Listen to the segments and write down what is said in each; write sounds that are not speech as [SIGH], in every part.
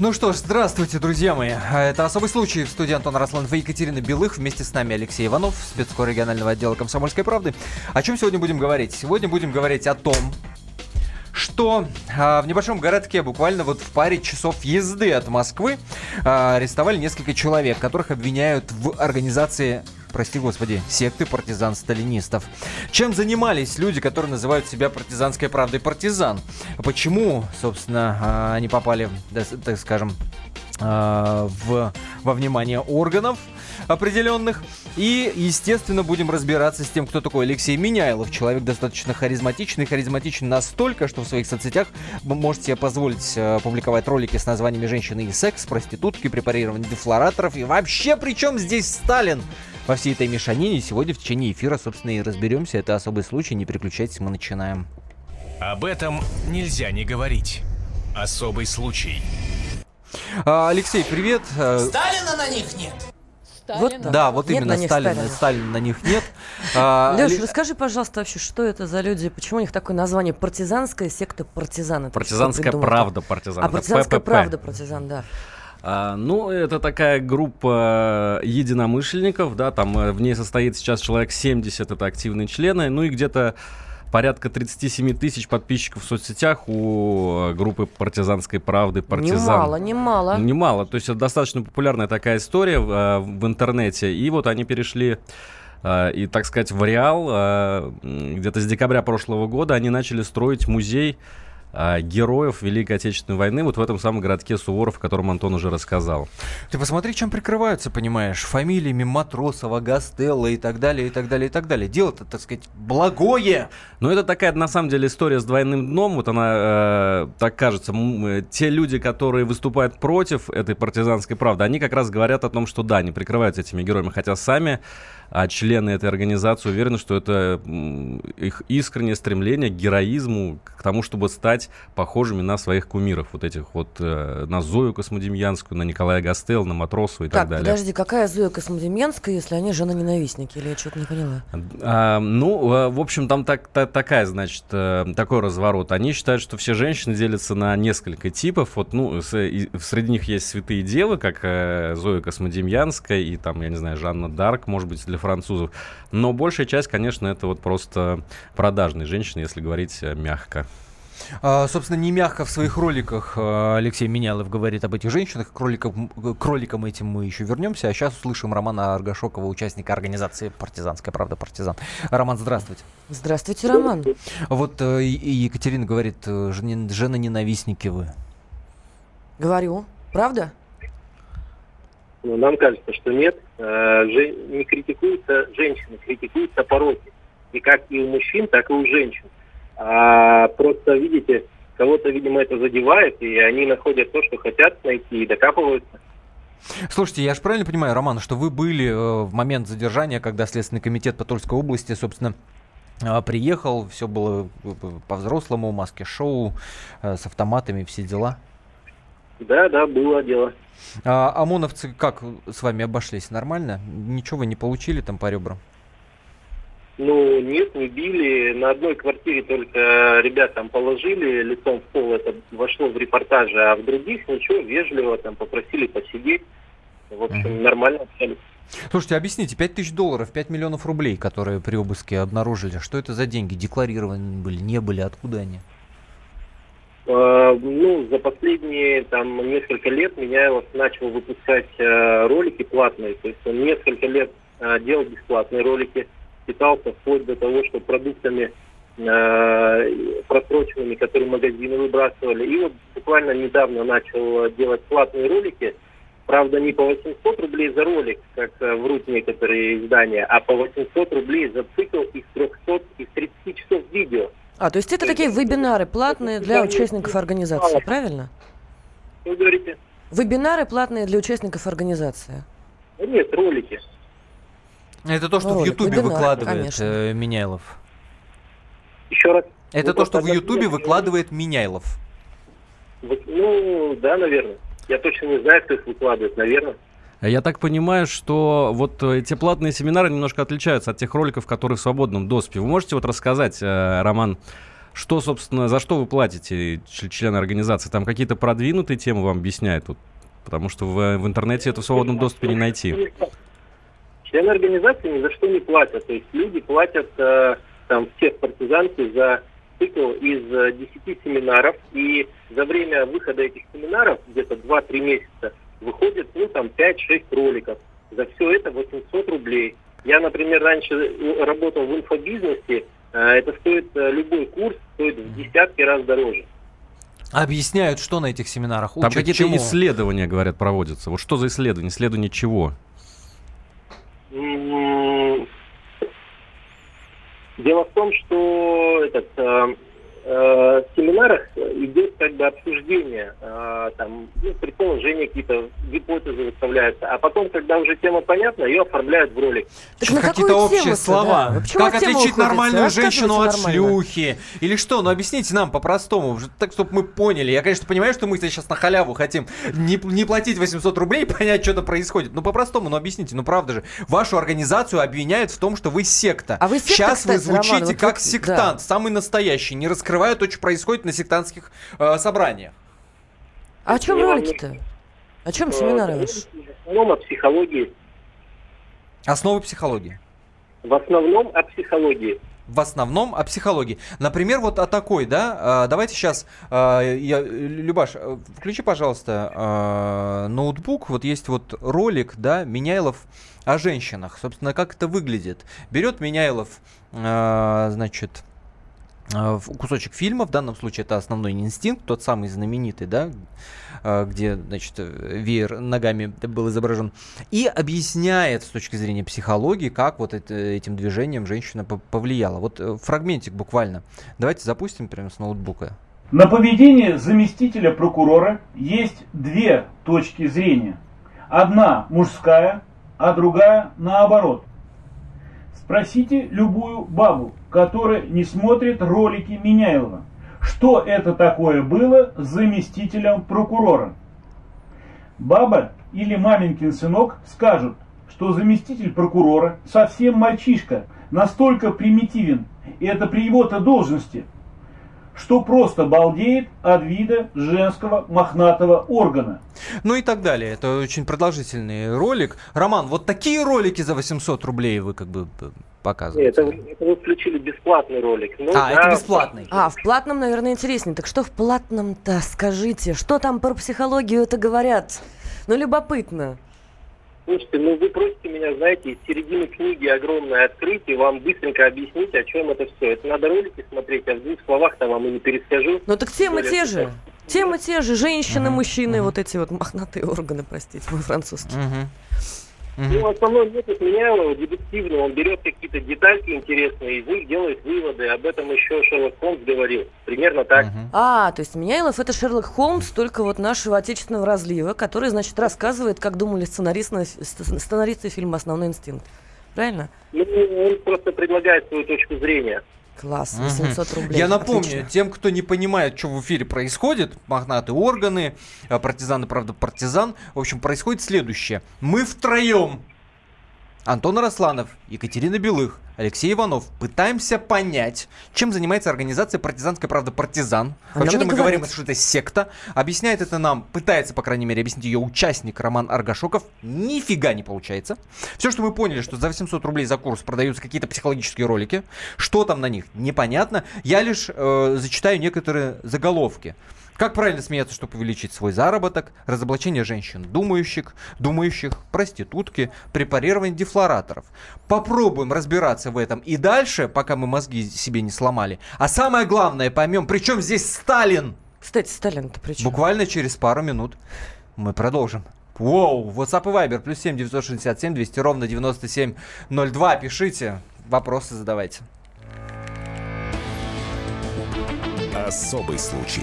Ну что ж, здравствуйте, друзья мои. Это «Особый случай» в студии Антон Росланов и Екатерина Белых. Вместе с нами Алексей Иванов, спецкор регионального отдела «Комсомольской правды». О чем сегодня будем говорить? Сегодня будем говорить о том, что а, в небольшом городке, буквально вот в паре часов езды от Москвы, а, арестовали несколько человек, которых обвиняют в организации прости господи, секты партизан-сталинистов. Чем занимались люди, которые называют себя партизанской правдой партизан? Почему, собственно, а, они попали, так скажем, а, в, во внимание органов определенных. И, естественно, будем разбираться с тем, кто такой Алексей Меняйлов. Человек достаточно харизматичный. Харизматичный настолько, что в своих соцсетях вы можете себе позволить э, публиковать ролики с названиями «Женщины и секс», «Проститутки», «Препарирование дефлораторов». И вообще, причем здесь Сталин? во всей этой мешанине. Сегодня в течение эфира, собственно, и разберемся. Это особый случай. Не переключайтесь, мы начинаем. Об этом нельзя не говорить. Особый случай. А, Алексей, привет. Э, Сталина на них нет. Вот, да, вот нет именно на Сталина, Сталина. Сталина на них нет. [LAUGHS] А, Леш, ли... расскажи, пожалуйста, вообще, что это за люди, почему у них такое название партизанская секта партизан? Партизанская правда партизан. А, партизанская правда партизан, да. А, ну, это такая группа единомышленников, да, там э, в ней состоит сейчас человек 70, это активные члены, ну и где-то порядка 37 тысяч подписчиков в соцсетях у э, группы партизанской правды партизан. Немало, немало. Немало, то есть это достаточно популярная такая история в, э, в интернете, и вот они перешли и, так сказать, в Реал где-то с декабря прошлого года они начали строить музей а, героев Великой Отечественной войны вот в этом самом городке Суворов, о котором Антон уже рассказал. Ты посмотри, чем прикрываются, понимаешь, фамилиями Матросова, Гастелла и так далее, и так далее, и так далее. Дело-то, так сказать, благое. Но это такая, на самом деле, история с двойным дном. Вот она, э, так кажется, э, те люди, которые выступают против этой партизанской правды, они как раз говорят о том, что да, они прикрываются этими героями, хотя сами а члены этой организации уверены, что это их искреннее стремление к героизму, к тому, чтобы стать похожими на своих кумиров, вот этих вот, э, на Зою Космодемьянскую, на Николая Гастел, на Матросова и так, так далее. подожди, какая Зоя Космодемьянская, если они жена-ненавистники, или я что-то не поняла? А, ну, а, в общем, там так, так, такая, значит, э, такой разворот. Они считают, что все женщины делятся на несколько типов. Вот, ну, с, и, среди них есть святые девы, как э, Зоя Космодемьянская и там, я не знаю, Жанна Дарк, может быть, для французов. Но большая часть, конечно, это вот просто продажные женщины, если говорить э, мягко. А, собственно, не мягко в своих роликах а, Алексей Менялов говорит об этих женщинах. К роликам, к роликам этим мы еще вернемся. А сейчас услышим Романа Аргашокова, участника организации «Партизанская правда партизан». Роман, здравствуйте. Здравствуйте, Роман. Вот э, Екатерина говорит, э, жена ненавистники вы. Говорю. Правда? Ну, нам кажется, что нет. Э, не критикуются женщины, критикуются пороки. И как и у мужчин, так и у женщин. А просто, видите, кого-то, видимо, это задевает, и они находят то, что хотят найти, и докапываются. Слушайте, я же правильно понимаю, Роман, что вы были э, в момент задержания, когда Следственный комитет по Тульской области, собственно, э, приехал, все было по-взрослому, маски-шоу, с автоматами, все дела? Да, да, было дело. А ОМОНовцы как с вами обошлись? Нормально? Ничего вы не получили там по ребрам? Ну, нет, не били. На одной квартире только ребят там положили лицом в пол, это вошло в репортаже, а в других ничего, вежливо там попросили посидеть. В общем, uh-huh. нормально общались. Слушайте, объясните, 5 тысяч долларов, 5 миллионов рублей, которые при обыске обнаружили, что это за деньги? Декларированы были, не были, откуда они? Э, ну, за последние там несколько лет Меняйлов начал выпускать э, ролики платные. То есть он несколько лет э, делал бесплатные ролики, питался вплоть до того, что продуктами просроченными, которые магазины выбрасывали. И вот буквально недавно начал делать платные ролики. Правда, не по 800 рублей за ролик, как врут некоторые издания, а по 800 рублей за цикл из 300, из 30 часов видео. А, то есть это такие вебинары платные для участников организации, правильно? Вы говорите? Вебинары платные для участников организации. Нет, ролики. Это то, что в Ролик, Ютубе вебинар, выкладывает конечно. э, Меняйлов. Еще раз. Это Ну, то, что в Ютубе выкладывает Меняйлов. Ну, да, наверное. Я точно не знаю, кто их выкладывает, наверное. Я так понимаю, что вот э, эти платные семинары немножко отличаются от тех роликов, которые в свободном доступе. Вы можете вот рассказать, э, Роман, что, собственно, за что вы платите, чл- члены организации? Там какие-то продвинутые темы вам объясняют? Вот, потому что в, в интернете это в свободном доступе не найти. Члены организации ни за что не платят. То есть люди платят э, там все в партизанке за цикл из э, 10 семинаров. И за время выхода этих семинаров, где-то 2-3 месяца, выходит, ну, там, 5-6 роликов. За все это 800 рублей. Я, например, раньше э, работал в инфобизнесе. Э, это стоит, э, любой курс стоит в десятки раз дороже. Объясняют, что на этих семинарах Там учат, какие-то чему. исследования, говорят, проводятся. Вот что за исследования? Исследования чего? Дело в том, что этот, э, в семинарах идет как бы обсуждение, э, там, ну, предположения какие-то, гипотезы выставляются, а потом, когда уже тема понятна, ее оформляют в ролик. Так на какие-то общие слова. да? Почему Как отличить уходите? нормальную женщину от нормально. шлюхи? Или что? Ну объясните нам по-простому, так, чтобы мы поняли. Я, конечно, понимаю, что мы сейчас на халяву хотим не, не платить 800 рублей, [LAUGHS] понять, что-то происходит. Ну по-простому, ну объясните, ну правда же. Вашу организацию обвиняют в том, что вы секта. А вы секта, Сейчас вы кстати, Роман, звучите вот как вы- сектант, самый настоящий, не раскрывая то, что происходит на сектантских э, собраниях. А о чем ролики-то? О чем Э, семинары В ваши? основном о психологии. Основы психологии. В основном о психологии. В основном о психологии. Например, вот о такой, да? А, Давайте сейчас, а, я, Любаш, э, включи, пожалуйста, а, ноутбук. Вот есть вот ролик, да, Меняйлов о женщинах. Собственно, как это выглядит. Берет Меняйлов, значит, кусочек фильма, в данном случае это основной инстинкт, тот самый знаменитый, да, а, где, значит, э, веер ногами был изображен, и объясняет с точки зрения психологии, как вот это- этим движением женщина по- повлияла. Вот э, фрагментик буквально. Давайте запустим прямо с ноутбука. На поведение заместителя прокурора есть две точки зрения. Одна мужская, а другая наоборот. Спросите любую бабу, которая не смотрит ролики Меняйлова, что это такое было с заместителем прокурора. Баба или маменькин сынок скажут, что заместитель прокурора совсем мальчишка, настолько примитивен, и это при его-то должности, что просто балдеет от вида женского мохнатого органа. Ну и так далее. Это очень продолжительный ролик. Роман, вот такие ролики за 800 рублей вы как бы э, показываете? Это, вы- это вы включили бесплатный ролик. Ну, А, да, это бесплатный. А, в платном, наверное, интереснее. Так что в платном-то, скажите? Что там про психологию это говорят? Ну, любопытно. Слушайте, ну вы просите меня, знаете, из середины книги огромное открыть и вам быстренько объяснить, о чем это все. Это надо ролики смотреть, а в двух словах-то вам и не перескажу. Ну, так темы Более те же. Темы те же. Женщины, мужчины, вот эти вот мохнатые органы, простите, мой французский. Мгм. Ну, основной метод Меняйлова дедуктивный, он берет какие-то детальки интересные, из них делает выводы. Об этом еще Шерлок Холмс говорил. Примерно так. А, то есть Меняйлов это Шерлок Холмс, только вот нашего отечественного разлива, который, значит, рассказывает, как думали сценаристы, сценаристы фильма «Основной инстинкт». Правильно? Ну, он просто предлагает свою точку зрения. Класс, Мгм. 800 рублей. Я напомню, Отлично. тем, кто не понимает, что в эфире происходит, мохнатые органы, партизаны, правда, партизан, в общем, происходит следующее. Мы втроем, Антон Росланов, Екатерина Белых, Алексей Иванов, пытаемся понять, чем занимается организация «Партизанская правда партизан». А Вообще-то мы говорим, что это секта. Объясняет это нам, пытается, по крайней мере, объяснить ее участник Роман Аргашоков. Нифига не получается. Все, что мы поняли, что за 800 рублей за курс продаются какие-то психологические ролики. Что там на них, непонятно. Я лишь э, зачитаю некоторые заголовки. Как правильно смеяться, чтобы увеличить свой заработок? Разоблачение женщин, думающих, думающих, проститутки, препарирование дефлораторов. Попробуем разбираться в этом и дальше, пока мы мозги себе не сломали. А самое главное поймем, причем здесь Сталин? Кстати, Сталин-то при чем? Буквально через пару минут мы продолжим. Воу, WhatsApp и Viber, плюс 7 967 200 ровно 9702. Пишите, вопросы задавайте. Особый случай.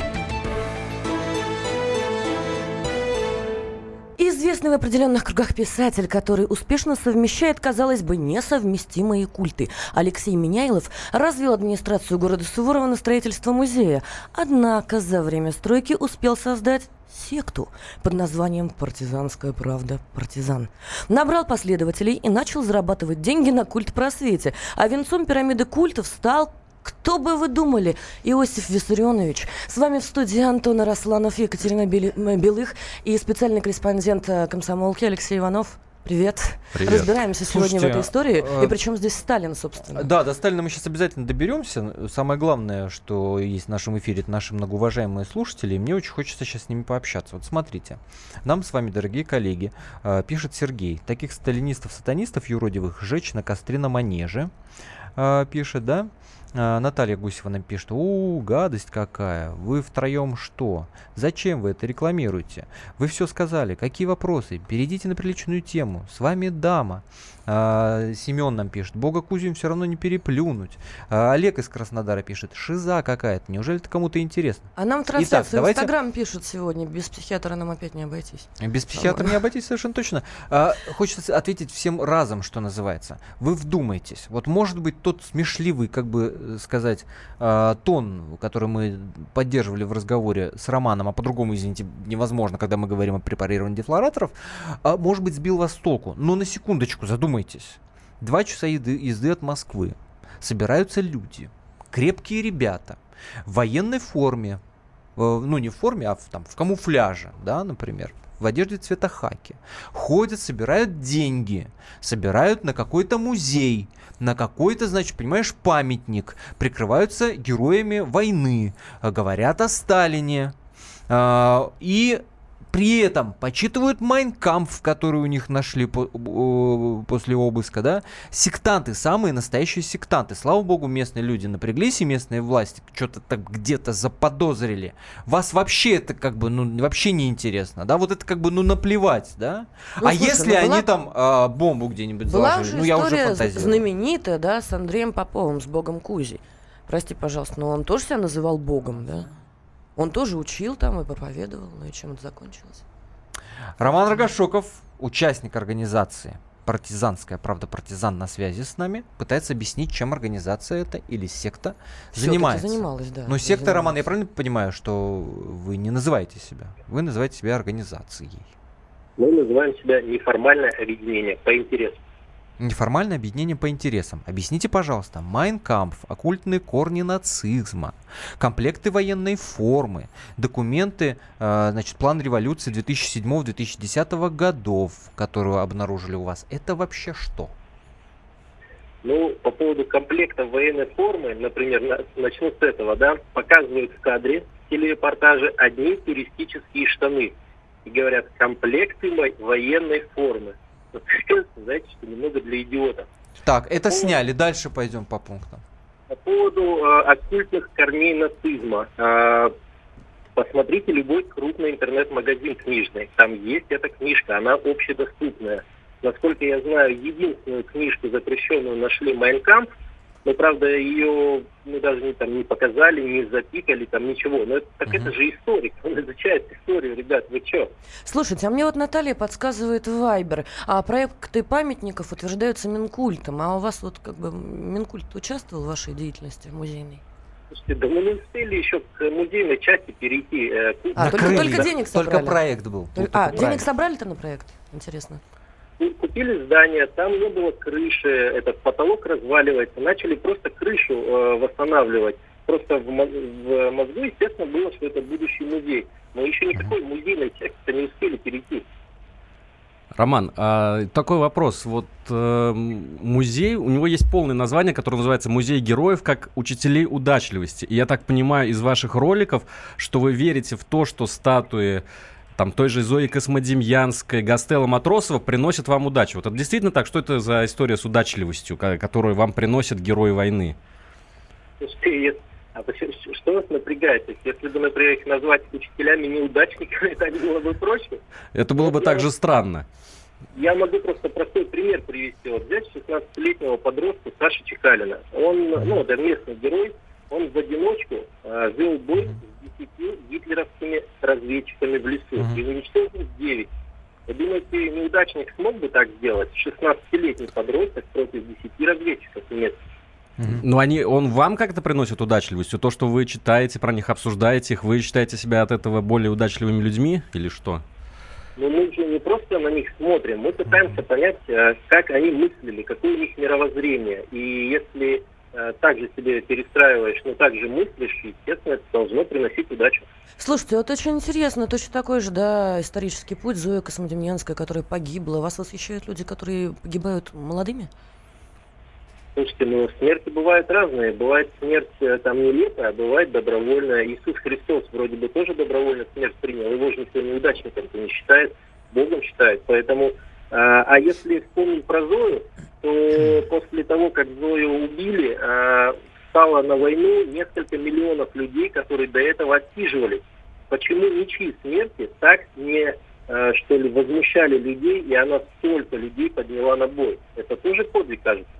Известный в определенных кругах писатель, который успешно совмещает, казалось бы, несовместимые культы. Алексей Меняйлов развил администрацию города Суворова на строительство музея. Однако за время стройки успел создать секту под названием «Партизанская правда. Партизан». Набрал последователей и начал зарабатывать деньги на культ просвете. А венцом пирамиды культов стал кто бы вы думали, Иосиф Виссарионович? С вами в студии Антон Росланов, Екатерина Белых и специальный корреспондент э, комсомолки Алексей Иванов. Привет. Привет. Разбираемся сегодня Слушайте, в этой истории. э, И причем здесь Сталин, собственно. Да, до Сталина мы сейчас обязательно доберемся. Самое главное, что есть в нашем эфире, это наши многоуважаемые слушатели. И мне очень хочется сейчас с ними пообщаться. Вот смотрите, нам с вами, дорогие коллеги, э, пишет Сергей. Таких сталинистов-сатанистов юродивых жечь на костре на манеже. э, пишет, да? А, Наталья Гусева нам пишет, у, гадость какая, вы втроем что? Зачем вы это рекламируете? Вы все сказали, какие вопросы? Перейдите на приличную тему, с вами дама. А, Семен нам пишет, бога Кузю все равно не переплюнуть. А, Олег из Краснодара пишет, шиза какая-то, неужели это кому-то интересно? А нам Итак, трансляцию в давайте- Инстаграм пишут сегодня. Без психиатра нам опять не обойтись. Без психиатра не обойтись совершенно точно. А, хочется ответить всем разом, что называется. Вы вдумайтесь. Вот может быть тот смешливый, как бы э, сказать, а, тон, который мы поддерживали в разговоре с Романом, а по-другому, извините, невозможно, когда мы говорим о препарировании дефлораторов, может быть сбил вас с толку. Но на секундочку задумайтесь. Два часа езды, езды от Москвы. Собираются люди, крепкие ребята, в военной форме, э, ну не в форме, а в, там, в камуфляже, да, например, в одежде цвета хаки. Ходят, собирают деньги, собирают на какой-то музей, на какой-то, значит, понимаешь, памятник, прикрываются героями войны, говорят о Сталине. А, И при этом почитывают Майнкамп, который у них нашли по- о- после обыска, да? Сектанты, самые настоящие сектанты. Слава богу, местные люди напряглись, и местные власти что-то так где-то заподозрили. Вас вообще это как бы, ну, вообще не интересно, да? Вот это как бы, ну, наплевать, да? Ну, а слушай, если ну, была- они там а, бомбу где-нибудь заложили? Ну, я уже фантазирую. знаменитая, да, с Андреем Поповым, с богом Кузей. Прости, пожалуйста, но он тоже себя называл богом, да? Он тоже учил там и проповедовал, ну и чем это закончилось? Роман Рогашоков, участник организации партизанская, правда, партизан на связи с нами, пытается объяснить, чем организация эта или секта Всё-таки занимается. занималась, да, Но секта, занималась. Роман, я правильно понимаю, что вы не называете себя? Вы называете себя организацией. Мы называем себя неформальное объединение по интересам. Неформальное объединение по интересам. Объясните, пожалуйста, Майнкамп, оккультные корни нацизма, комплекты военной формы, документы, э, значит, план революции 2007-2010 годов, которую обнаружили у вас. Это вообще что? Ну, по поводу комплекта военной формы, например, на- начну с этого, да, показывают в кадре в телерепортаже одни туристические штаны. И говорят, комплекты во- военной формы. Знаете, что немного для идиотов. Так, это сняли. Дальше пойдем по пунктам. По поводу э, оккультных корней нацизма. Э, посмотрите любой крупный интернет-магазин книжный. Там есть эта книжка, она общедоступная. Насколько я знаю, единственную книжку запрещенную нашли Майнкамп, но, правда, ее ну, даже не, там, не показали, не запикали, там ничего. Но это, так это же историк, он изучает историю, ребят, вы что? Слушайте, а мне вот Наталья подсказывает Вайбер, а проекты памятников утверждаются Минкультом, а у вас вот как бы Минкульт участвовал в вашей деятельности музейной? Слушайте, да мы не успели еще к музейной части перейти. э, к- А, только, Накрыли. только денег собрали? Только проект был. Только- а, только денег проект. собрали-то на проект? Интересно. Купили здание, там не было крыши, этот потолок разваливается, начали просто крышу э, восстанавливать. Просто в, в мозгу, естественно, было, что это будущий музей. Но еще никакой музейной части не успели перейти. Роман, а, такой вопрос. Вот э, музей, у него есть полное название, которое называется «Музей героев как учителей удачливости». И я так понимаю из ваших роликов, что вы верите в то, что статуи там той же Зои Космодемьянской, Гастелла Матросова приносят вам удачу. Вот это действительно так? Что это за история с удачливостью, которую вам приносят герои войны? А что вас напрягает? То есть, Если бы, например, их назвать учителями-неудачниками, [LAUGHS] так было бы проще. Это было бы так же странно. Я могу просто простой пример привести. Вот взять 16-летнего подростка Саши Чекалина. Он, ну, это местный герой, он в одиночку э, вел бой с 10 гитлеровскими разведчиками в лесу и уничтожил 9. Вы думаете, неудачник смог бы так сделать? 16-летний подросток против 10 разведчиков немецких. Но они, он вам как-то приносит удачливость? То, что вы читаете про них, обсуждаете их, вы считаете себя от этого более удачливыми людьми или что? Но мы же не просто на них смотрим, мы пытаемся понять, э, как они мыслили, какое у них мировоззрение. И если э, так же себе перестраиваешь, но так же мыслишь, естественно, это должно приносить удачу. Слушайте, вот очень интересно, точно такой же, да, исторический путь Зоя Космодемьянская, которая погибла. Вас восхищают люди, которые погибают молодыми? Слушайте, ну смерти бывают разные. Бывает смерть э, там нелепая, а бывает добровольная. Иисус Христос вроде бы тоже добровольно смерть принял. Его же никто неудачником-то не считает, Богом считает. Поэтому, а если вспомнить про Зою, то после того, как Зою убили, э, стало на войну несколько миллионов людей, которые до этого отсиживались. Почему ничьи смерти так не, э, что ли, возмущали людей, и она столько людей подняла на бой? Это тоже подвиг, кажется.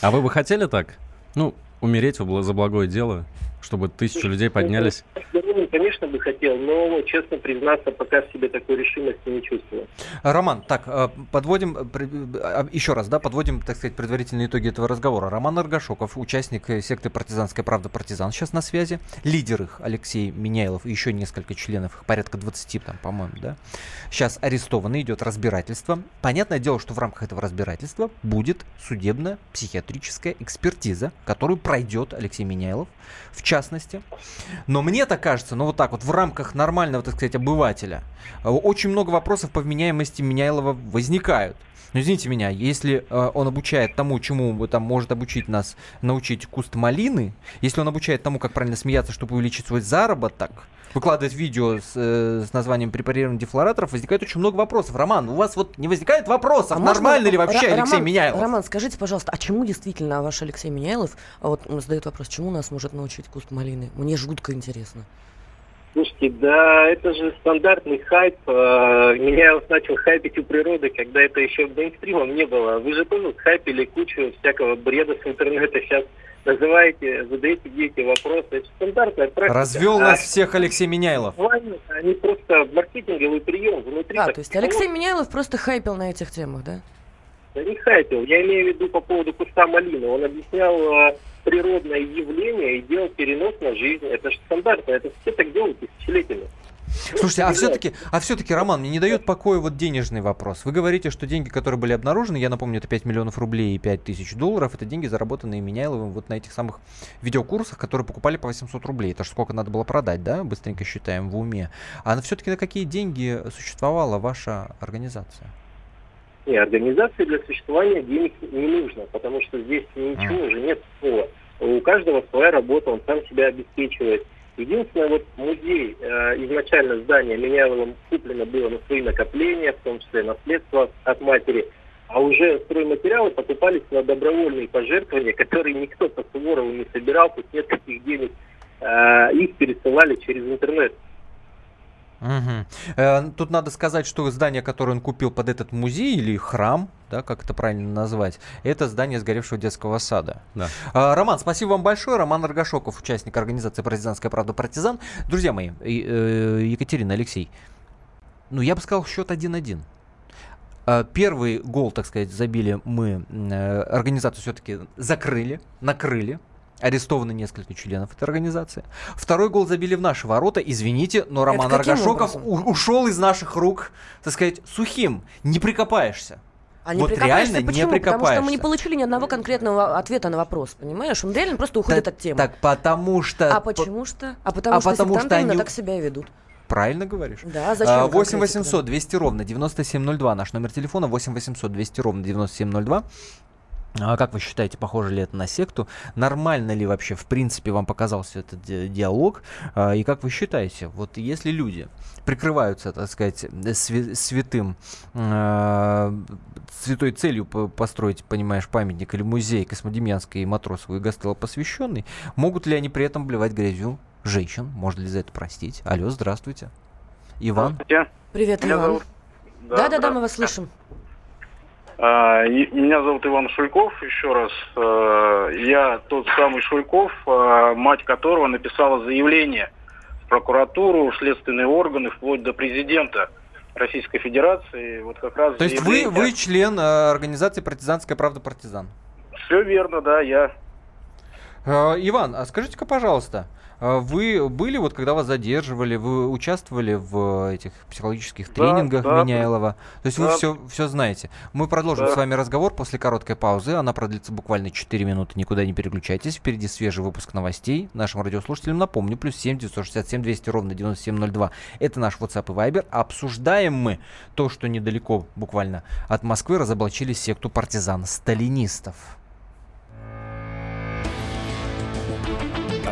А вы бы хотели так? Ну, умереть за благое дело, чтобы тысячу людей поднялись? Здоровым, конечно, бы хотел, но, честно признаться, пока в себе такой решимости не чувствую. Роман, так, э, подводим, э, э, еще раз, да, подводим, так сказать, предварительные итоги этого разговора. Роман Аргашоков, участник секты «Партизанская правда партизан», сейчас на связи. Лидер их Алексей Меняйлов и еще несколько членов, их порядка 20 там, по-моему, да. Сейчас арестованы, идет разбирательство. Понятное дело, что в рамках этого разбирательства будет судебно-психиатрическая экспертиза, которую пройдет Алексей Меняйлов, в частности. Но мне так кажется, ну вот так вот, в рамках нормального, так сказать, обывателя, э, очень много вопросов по вменяемости Меняйлова возникают. Но извините меня, если э, он обучает тому, чему там может обучить нас, научить куст малины, если он обучает тому, как правильно смеяться, чтобы увеличить свой заработок, выкладывает видео с, э, с названием препарированных дефлораторов, возникает очень много вопросов. Роман, у вас вот не возникает вопросов, А можно- нормально ли вообще Ро- Алексей Роман, Меняйлов? Роман, скажите, пожалуйста, а чему действительно ваш Алексей Меняйлов, а вот он задает вопрос, чему нас может научить куст малины? Мне жутко интересно. Слушайте, да, это же стандартный хайп. Э, Меня начал хайпить у природы, когда это еще мейнстримом не было. Вы же тоже хайпили кучу всякого бреда с интернета. Сейчас называете, задаете дети вопросы. Это стандартная практика. Развел А нас всех Алексей Меняйлов. Они просто маркетинговый прием внутри. А, так то есть. Алексей Меняйлов просто хайпил на этих темах, да? Да не хайпил. Я имею в виду по поводу куста малины. Он объяснял э, природное явление и делал перенос на жизнь. Это же стандартно. Это все так делают тысячелетиями. Слушайте, а Ну, все-таки, а все-таки, Роман, мне не дает покоя вот денежный вопрос. Вы говорите, что деньги, которые были обнаружены, я напомню, это 5 миллионов рублей и 5 тысяч долларов, это деньги, заработанные Меняйловым вот на этих самых видеокурсах, которые покупали по 800 рублей. Это ж сколько надо было продать, да? Быстренько считаем в уме. А все-таки на какие деньги существовала ваша организация? Не, организации для существования денег не нужно, потому что здесь ничего уже нет такого. У каждого своя работа, он сам себя обеспечивает. Единственное, вот музей, э, изначально здание Меняйловым куплено было на свои накопления, в том числе наследство от матери, а уже стройматериалы покупались на добровольные пожертвования, которые никто по Суворову не собирал, тут нет таких денег, Э, их пересылали через интернет. Мгм. Э, Тут надо сказать, что здание, которое он купил под этот музей или храм, да, как это правильно назвать, это здание сгоревшего детского сада. Да. А, Роман, спасибо вам большое. Роман Аргашоков, участник организации «Партизанская правда партизан». Друзья мои, э, Екатерина, Алексей, ну я бы сказал счет 1-1. А, Первый гол, так сказать, забили мы, э, организацию все-таки закрыли, накрыли. Арестованы несколько членов этой организации. Второй гол забили в наши ворота. Извините, но Роман Аргашоков образом? ушел из наших рук, так сказать, сухим. Не прикопаешься. А не вот прикопаешься реально почему? не Потому что мы не прикопаешься. получили ни одного конкретного ответа на вопрос, понимаешь? Он реально просто уходит от темы. Так потому что... а почему что? А потому а что потому сектанты что они- так себя ведут. Правильно говоришь. Да, зачем 8 800 200 ровно 9702 наш номер телефона 8 800 200 ровно 9702. А как вы считаете, похоже ли это на секту? Нормально ли вообще, в принципе, вам показался этот диалог? А, и как вы считаете, вот если люди прикрываются, так сказать, святым, э, святой целью построить, понимаешь, памятник или музей Космодемьянской и Матросовой и Гастелло посвященный, могут ли они при этом блевать грязью женщин? Можно ли за это простить? Алло, здравствуйте. Иван. Здравствуйте. Привет, Иван. Да-да-да, мы вас слышим. А, меня зовут Иван Шульков, еще раз. А, я тот самый Шульков, а, мать которого написала заявление в прокуратуру, в следственные органы, вплоть до президента Российской Федерации. Вот как раз То есть вы, вы член организации «Партизанская правда партизан»? Все верно, да, я. Иван, а скажите-ка, пожалуйста, вы были, вот когда вас задерживали, вы участвовали в этих психологических тренингах да, Меняйлова? То есть да. вы все, все знаете. Мы продолжим да. с вами разговор после короткой паузы. Она продлится буквально 4 минуты. Никуда не переключайтесь. Впереди свежий выпуск новостей. Нашим радиослушателям напомню. Плюс 7 967 200 ровно 9702. Это наш WhatsApp и Viber. Обсуждаем мы то, что недалеко буквально от Москвы разоблачили секту партизан-сталинистов.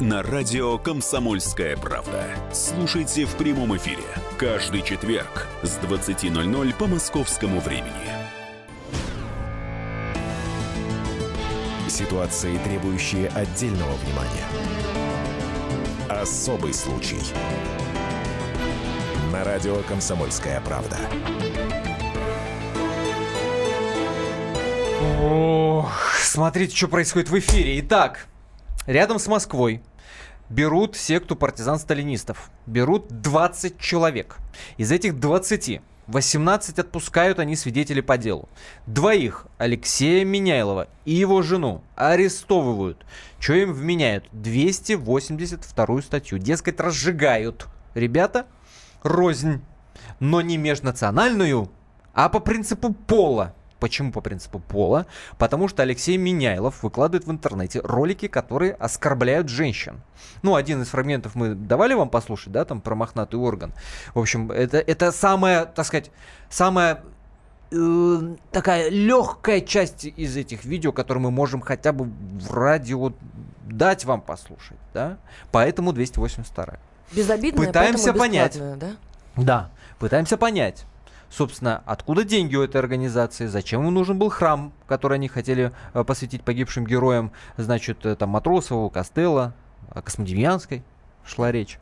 на радио «Комсомольская правда». Слушайте в прямом эфире каждый четверг с 20.00 по московскому времени. Ситуации, требующие отдельного внимания. Особый случай. На радио «Комсомольская правда». Ох, смотрите, что происходит в эфире. Итак, рядом с Москвой берут секту партизан-сталинистов. Берут 20 человек. Из этих 20 18 отпускают они свидетелей по делу. Двоих, Алексея Меняйлова и его жену, арестовывают. Что им вменяют? 282 статью. Дескать, разжигают. Ребята, рознь. Но не межнациональную, а по принципу пола. Почему по принципу пола? Потому что Алексей Меняйлов выкладывает в интернете ролики, которые оскорбляют женщин. Ну, один из фрагментов мы давали вам послушать, да, там про мохнатый орган. В общем, это, это самая, так сказать, самая э, такая легкая часть из этих видео, которые мы можем хотя бы в радио дать вам послушать, да. Поэтому 282. Безобидная, Пытаемся понять. да? Да, пытаемся понять собственно, откуда деньги у этой организации, зачем им нужен был храм, который они хотели э, посвятить погибшим героям, значит, э, там Матросову, Костелло, э, Космодемьянской шла речь.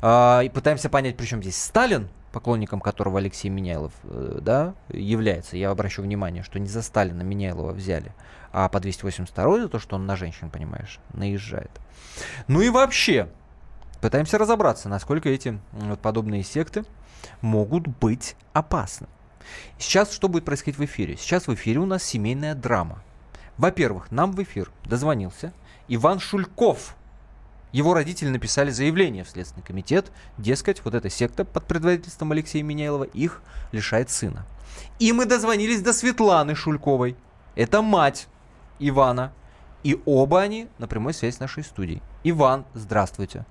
А, и пытаемся понять, при чем здесь Сталин, поклонником которого Алексей Меняйлов да, является. Я обращу внимание, что не за Сталина Меняйлова взяли, а по 282 за то, что он на женщин, понимаешь, наезжает. Ну и вообще, пытаемся разобраться, насколько эти вот, подобные секты могут быть опасны. Сейчас что будет происходить в эфире? Сейчас в эфире у нас семейная драма. Во-первых, нам в эфир дозвонился Иван Шульков. Его родители написали заявление в Следственный комитет, дескать, вот эта секта под предводительством Алексея Меняйлова их лишает сына. И мы дозвонились до Светланы Шульковой. Это мать Ивана. И оба они на прямой связи с нашей студией. Иван, здравствуйте.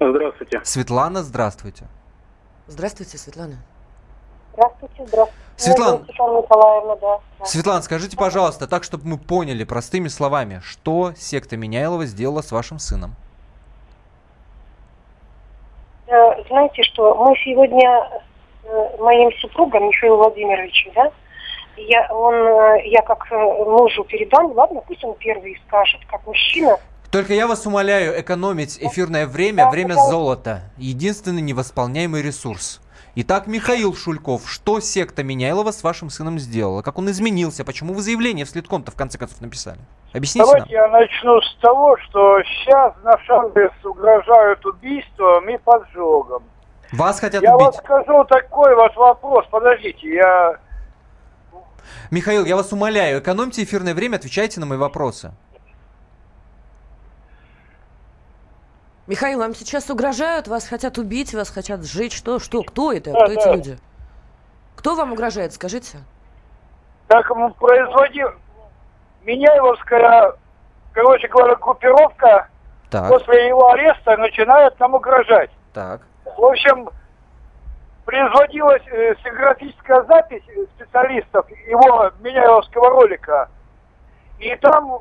Здравствуйте. Светлана, здравствуйте. Здравствуйте, Светлана. Здравствуйте, здравствуйте. Светлана, Светлана Николаевна, да. Светлана, скажите, пожалуйста, так, чтобы мы поняли простыми словами, что секта Меняйлова сделала с вашим сыном? Э, знаете что, мы сегодня с э, моим супругом Михаилом Владимировичем, да, я, он, э, я как мужу передам, ладно, пусть он первый скажет, как мужчина, только я вас умоляю экономить эфирное время, время золота. Единственный невосполняемый ресурс. Итак, Михаил Шульков, что секта Меняйлова с вашим сыном сделала? Как он изменился? Почему вы заявление в Следком-то в конце концов написали? Объясните Давайте нам. я начну с того, что сейчас наш адрес угрожают убийством и поджогом. Вас хотят я убить? Я вот скажу такой вот вопрос. Подождите, я Михаил, я вас умоляю, экономьте эфирное время, отвечайте на мои вопросы. Михаил, вам сейчас угрожают, вас хотят убить, вас хотят сжечь. Что, что, кто это? Да, кто эти люди? Кто вам угрожает, скажите? Так м, производил Меняевская, короче говоря, группировка Так, после его ареста начинает нам угрожать. так. В общем, производилась э, стенографическая запись специалистов его Меняевского ролика. И там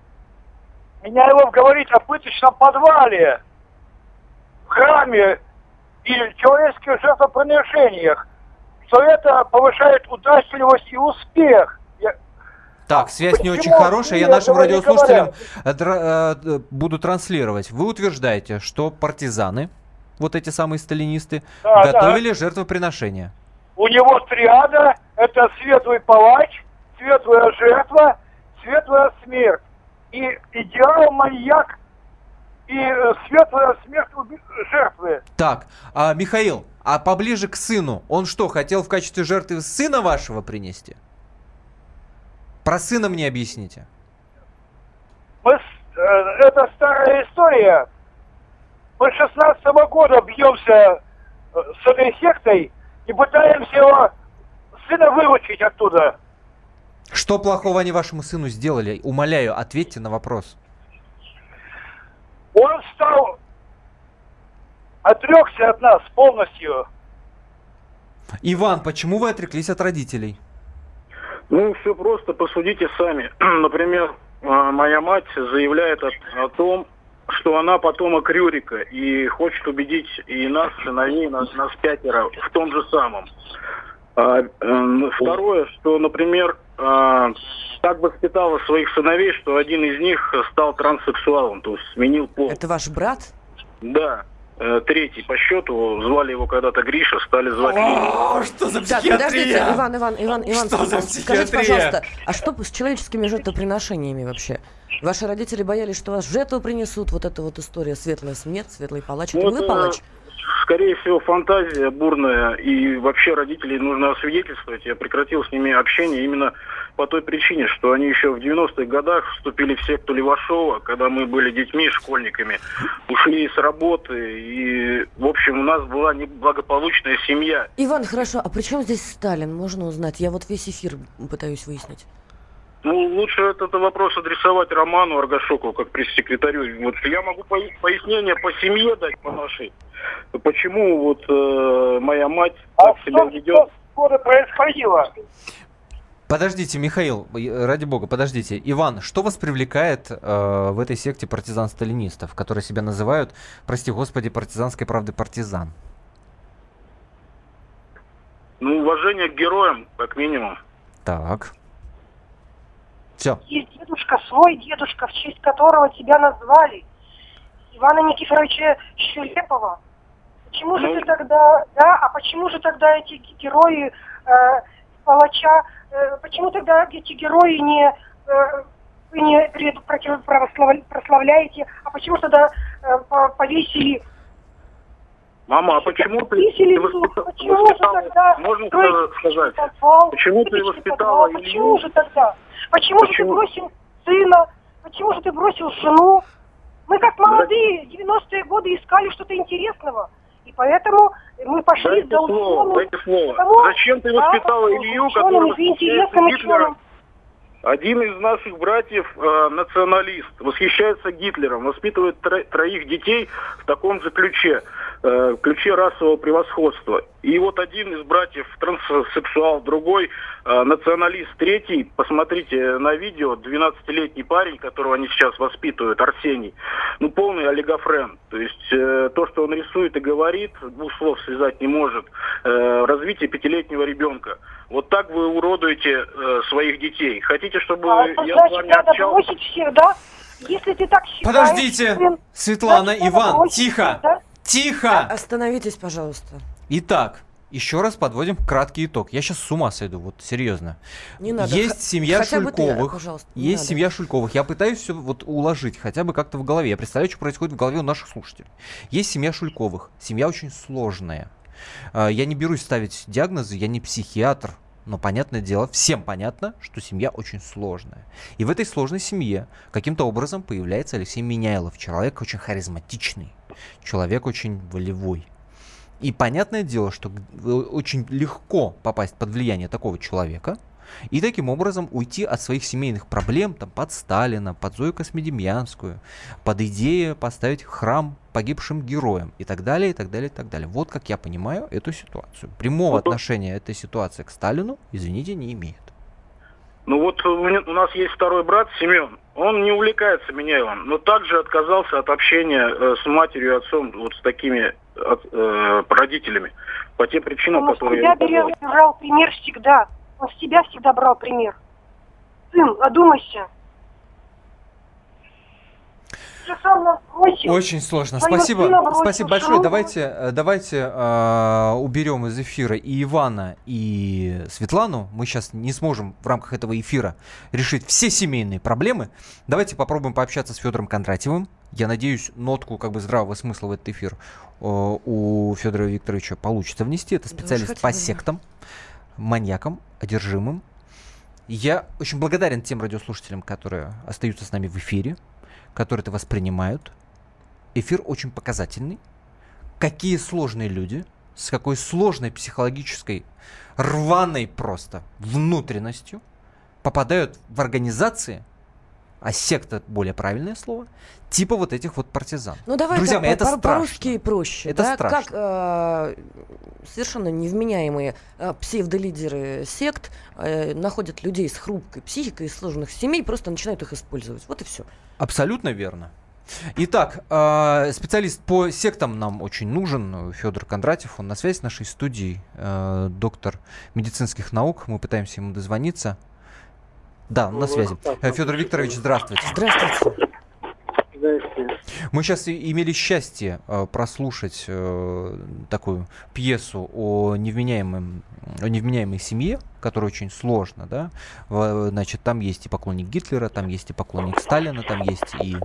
Меняевов говорит о пыточном подвале, храме и человеческих жертвоприношениях, что это повышает удачливость и успех. Я- Так, связь не Почему очень хорошая, я нашим не радиослушателям э, э, буду транслировать. Вы утверждаете, что партизаны, вот эти самые сталинисты, Да, да. готовили жертвоприношения. У него триада – это светлый палач, светлая жертва, светлая смерть. И идеал маньяк и э, светлая смерть уби- жертвы. Так, а, Михаил, а поближе к сыну, он что, хотел в качестве жертвы сына вашего принести? Про сына мне объясните. Мы э, это старая история. Мы с 16 года бьемся э, с этой сектой и пытаемся его сына выручить оттуда. Что плохого они вашему сыну сделали? Умоляю, ответьте на вопрос. Он стал, отрекся от нас полностью. Иван, почему вы отреклись от родителей? Ну, все просто, посудите сами. [CLEARS THROAT] Например, а, моя мать заявляет о, о том, что она потомок Рюрика и хочет убедить и нас, сыновей, нас, нас пятеро в том же самом. А, э, второе, что, например, а, так воспитала своих сыновей, что один из них стал транссексуалом, то есть сменил пол. Это ваш брат? Да. Э, Третий по счету, звали его когда-то Гриша, стали звать Леня. что за Так, подождите, Иван, Иван, Иван, Иван, Что за скажите, психиатрия? пожалуйста, а что с человеческими жертвоприношениями вообще? Ваши родители боялись, что вас жертву принесут, вот эта вот история, светлая смерть, светлый палач. Это Ну, вы палач? Скорее всего, фантазия бурная, и вообще родителей нужно освидетельствовать. Я прекратил с ними общение именно по той причине, что они еще в 90-х годах вступили в секту Левашова, когда мы были детьми, школьниками, ушли с работы, и, в общем, у нас была неблагополучная семья. Иван, хорошо, а при чем здесь Сталин? Можно узнать? Я вот весь эфир пытаюсь выяснить. Ну, лучше этот вопрос адресовать Роману Аргашоку, как пресс-секретарю. Вот я могу поя- пояснение по семье дать, по нашей. Почему вот э, моя мать так себя Что, ведет. что скоро происходило? Подождите, Михаил, э, ради бога, подождите. Иван, что вас привлекает э, в этой секте партизан-сталинистов, которые себя называют, прости господи, партизанской правды партизан? Ну, уважение к героям, как минимум. Так. Все. Есть дедушка, свой дедушка, в честь которого тебя назвали. Ивана Никифоровича Щелепова. Почему же Ну. ты тогда, да, а почему же тогда эти герои э, палача, э, почему тогда эти герои не, э, вы не прославляете, а почему тогда э, по- повесили Мама, а почему ты, ты Почему же тогда можно сказать, подвал, почему ты воспитала подвал? Почему же тогда? Почему, же ты Почему? бросил сына? Почему же ты бросил жену? Мы как молодые, 90-е годы искали что-то интересного. И поэтому мы пошли Дайте за слово, дайте слово. Потому- Зачем ты да, воспитала за Илью, который Гитлером? ученым. Один из наших братьев э, националист, восхищается Гитлером, воспитывает тро- троих детей в таком же ключе, э, ключе расового превосходства. И вот один из братьев транссексуал, другой э, националист, третий, посмотрите на видео, 12-летний парень, которого они сейчас воспитывают, Арсений, ну полный олигофрен. То есть э, то, что он рисует и говорит, двух слов связать не может, э, развитие пятилетнего ребенка. Вот так вы уродуете э, своих детей. Хотите, чтобы А, я с значит, вами надо общался? бросить всех, да? Если ты так считаешь... Подождите, сын, Светлана, значит, Иван, тихо, да? тихо. Остановитесь, пожалуйста. Итак, еще раз подводим краткий итог. Я сейчас с ума сойду, вот серьезно. Не надо. Есть семья хотя бы ты, Шульковых. пожалуйста, не есть надо. семья Шульковых. Я пытаюсь все вот уложить, хотя бы как-то в голове. Я представляю, что происходит в голове у наших слушателей. Есть семья Шульковых. Семья очень сложная. А, Я не берусь ставить диагнозы, я не психиатр. но понятное дело, всем понятно, что семья очень сложная. И в этой сложной семье каким-то образом появляется Алексей Меняйлов, человек очень харизматичный, человек очень волевой. И понятное дело, что очень легко попасть под влияние такого человека – и таким образом уйти от своих семейных проблем там, под Сталина, под Зою Космедемьянскую, под идею поставить храм погибшим героям и так далее, и так далее, и так далее. Вот как я понимаю эту ситуацию. Прямого ну, отношения этой ситуации к Сталину, извините, не имеет. Ну вот у нас есть второй брат Семен. Он не увлекается Меняевым, но также отказался от общения э, с матерью и отцом, вот с такими от, э, родителями, по тем причинам, ну, которые я беру, брал пример всегда. Он с тебя всегда брал пример. Сын, одумайся. Очень сложно. Спасибо, спасибо большое. Давайте, э, давайте э, уберем из эфира и Ивана, и Светлану. Мы сейчас не сможем в рамках этого эфира решить все семейные проблемы. Давайте попробуем пообщаться с Федором Кондратьевым. Я надеюсь, нотку как бы здравого смысла в этот эфир э, у Федора Викторовича получится внести. Это специалист да по сектам маньяком, одержимым. Я очень благодарен тем радиослушателям, которые остаются с нами в эфире, которые это воспринимают. Эфир очень показательный. Какие сложные люди, с какой сложной психологической, рваной просто внутренностью попадают в организации – а секта более правильное слово, типа вот этих вот партизан. Ну давай Друзья мои, это по-русски проще. Это да? страшно. Как э, совершенно невменяемые э, псевдолидеры сект э, находят людей с хрупкой психикой из сложных семей, просто начинают их использовать. Вот и все. Абсолютно верно. Итак, э, специалист по сектам нам очень нужен, Федор Кондратьев, он на связи с нашей студией, э, доктор медицинских наук, мы пытаемся ему дозвониться. Да, на связи. Э, Федор Викторович, здравствуйте. Здравствуйте. Мы сейчас имели счастье э, прослушать э, такую пьесу о невменяемом, о невменяемой семье, которая очень сложно, да. В, значит, там есть и поклонник Гитлера, там есть и поклонник Сталина, там есть и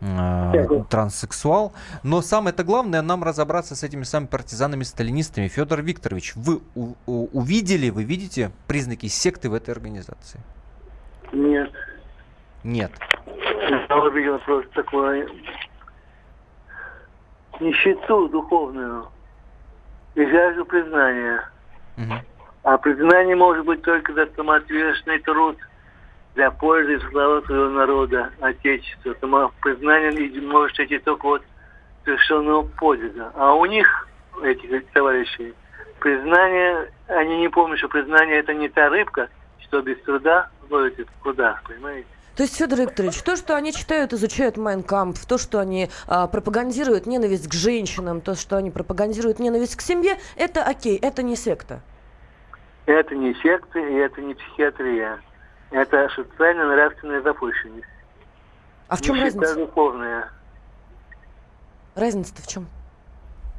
э, транссексуал. Но самое-то главное нам разобраться с этими самыми партизанами-сталинистами. Федор Викторович, вы увидели, вы видите признаки секты в этой организации? Нет. Нет. Я увидел просто такое нищету духовную и жажду признания. Угу. А признание может быть только за самоотверженный труд для пользы и славы своего народа, Отечества. Само признание может идти только от совершенного подвига. А у них, этих товарищей, признание, они не помнят, что признание это не та рыбка, что без труда ловите в прудах, понимаете? То есть, Федор Викторович, то, что они читают, изучают Майнкамп, то, что они а, пропагандируют ненависть к женщинам, то, что они пропагандируют ненависть к семье, это окей, это не секта. Это не секта и это не психиатрия. Это социально-нравственная запущенность. А в чем Нищета разница? духовная. Разница-то в чем?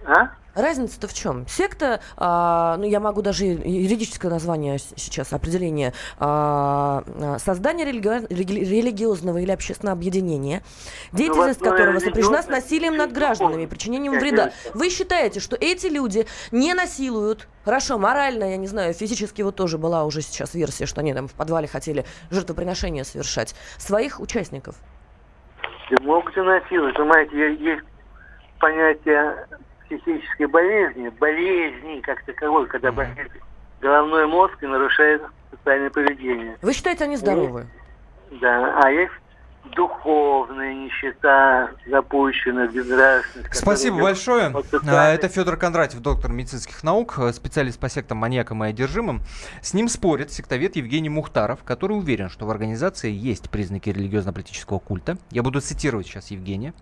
А? Разница-то в чем? Секта, а, ну я могу даже юридическое название сейчас, определение, а, а создание религи- религиозного или общественного объединения, деятельность ну, которого сопряжена с насилием над гражданами, причинением вреда. Вы считаете, что эти люди не насилуют, хорошо, морально, я не знаю, физически вот тоже была уже сейчас версия, что они там в подвале хотели жертвоприношения совершать, своих участников? Могут и насиловать, понимаете, есть понятие психической болезни, болезни как таковой, когда болеет головной мозг и нарушает социальное поведение. Вы считаете, они здоровы? да, а есть духовная нищета, запущенная, безнравственность. Спасибо большое. А, это Федор Кондратьев, доктор медицинских наук, специалист по сектам маньякам и одержимым. С ним спорит сектовед Евгений Мухтаров, который уверен, что в организации есть признаки религиозно-политического культа. Я буду цитировать сейчас Евгения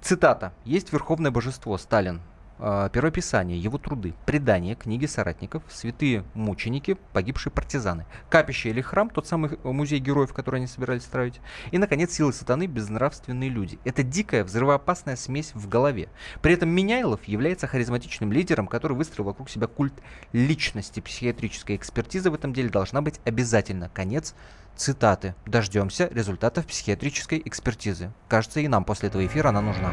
цитата. «Есть верховное божество Сталин, Первописание, его труды, предания, книги соратников, святые мученики, погибшие партизаны, капище или храм, тот самый музей героев, который они собирались строить, и, наконец, силы сатаны, безнравственные люди. Это дикая, взрывоопасная смесь в голове. При этом Меняйлов является харизматичным лидером, который выстроил вокруг себя культ личности. Психиатрическая экспертиза в этом деле должна быть обязательно. Конец цитаты. Дождемся результатов психиатрической экспертизы. Кажется, и нам после этого эфира она нужна.